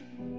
church.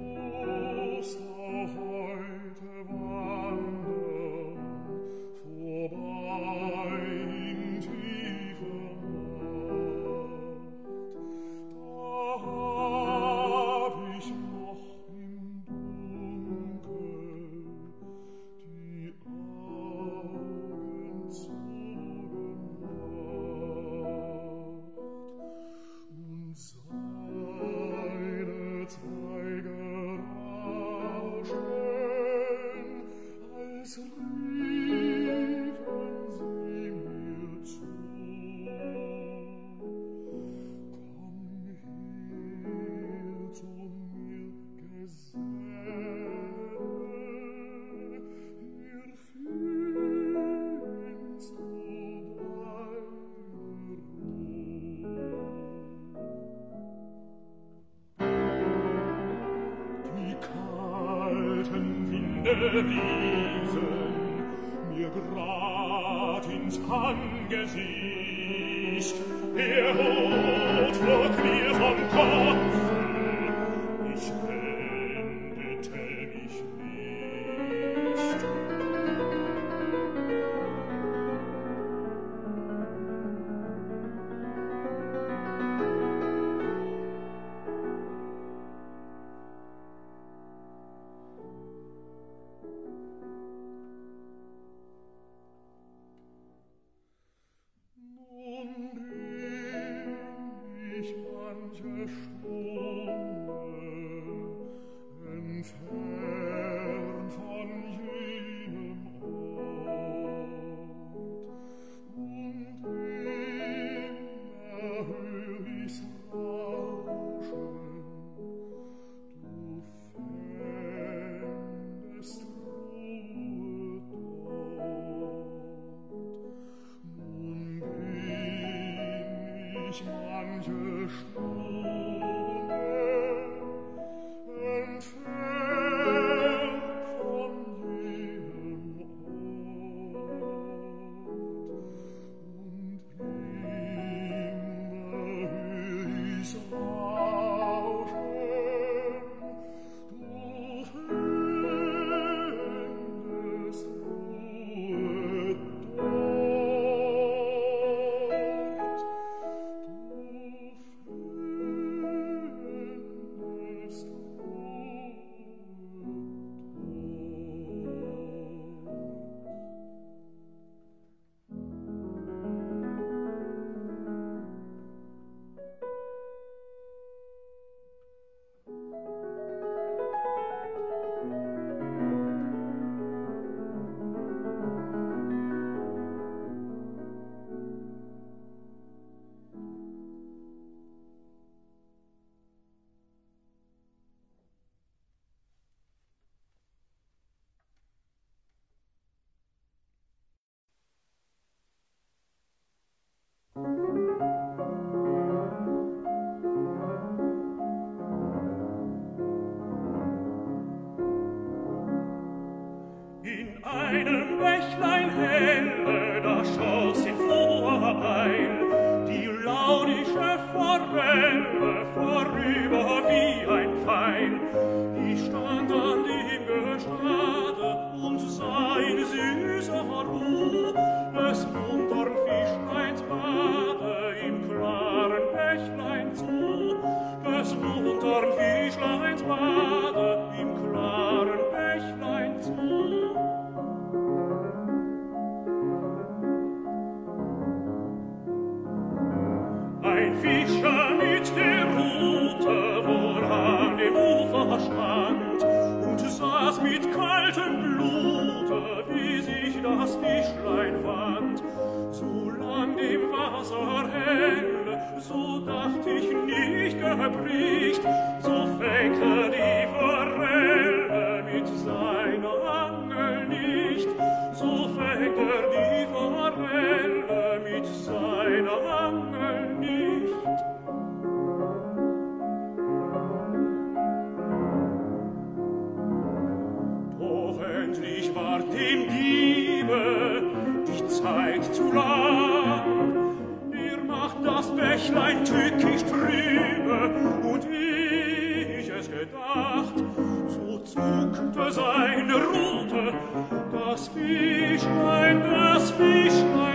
bewiesen, mir grad ins Angesicht, der Hut flog mir vom Kopf, mich. erbricht, Fischlein, das Fischlein,